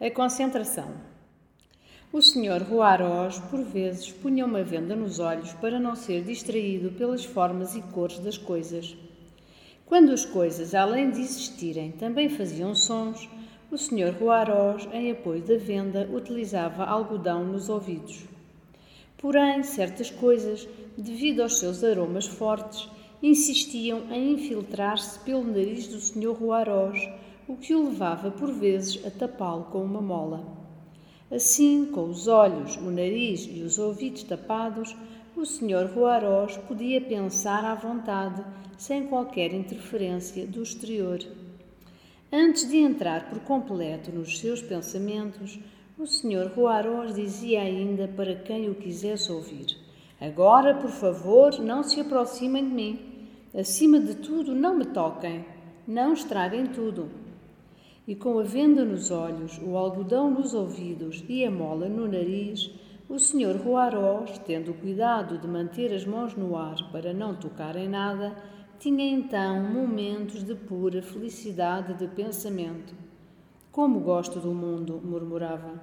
A concentração. O Sr. Ruarós, por vezes, punha uma venda nos olhos para não ser distraído pelas formas e cores das coisas. Quando as coisas, além de existirem, também faziam sons, o Sr. Ruarós, em apoio da venda, utilizava algodão nos ouvidos. Porém, certas coisas, devido aos seus aromas fortes, insistiam em infiltrar-se pelo nariz do Sr. Ruarós, o que o levava por vezes a tapá-lo com uma mola. Assim, com os olhos, o nariz e os ouvidos tapados, o Sr. Ruarós podia pensar à vontade, sem qualquer interferência do exterior. Antes de entrar por completo nos seus pensamentos, o Sr. Ruarós dizia ainda para quem o quisesse ouvir: Agora, por favor, não se aproximem de mim. Acima de tudo, não me toquem. Não estraguem tudo e com a venda nos olhos, o algodão nos ouvidos e a mola no nariz, o Sr. Ruarós, tendo cuidado de manter as mãos no ar para não tocar em nada, tinha então momentos de pura felicidade de pensamento. Como gosto do mundo, murmurava.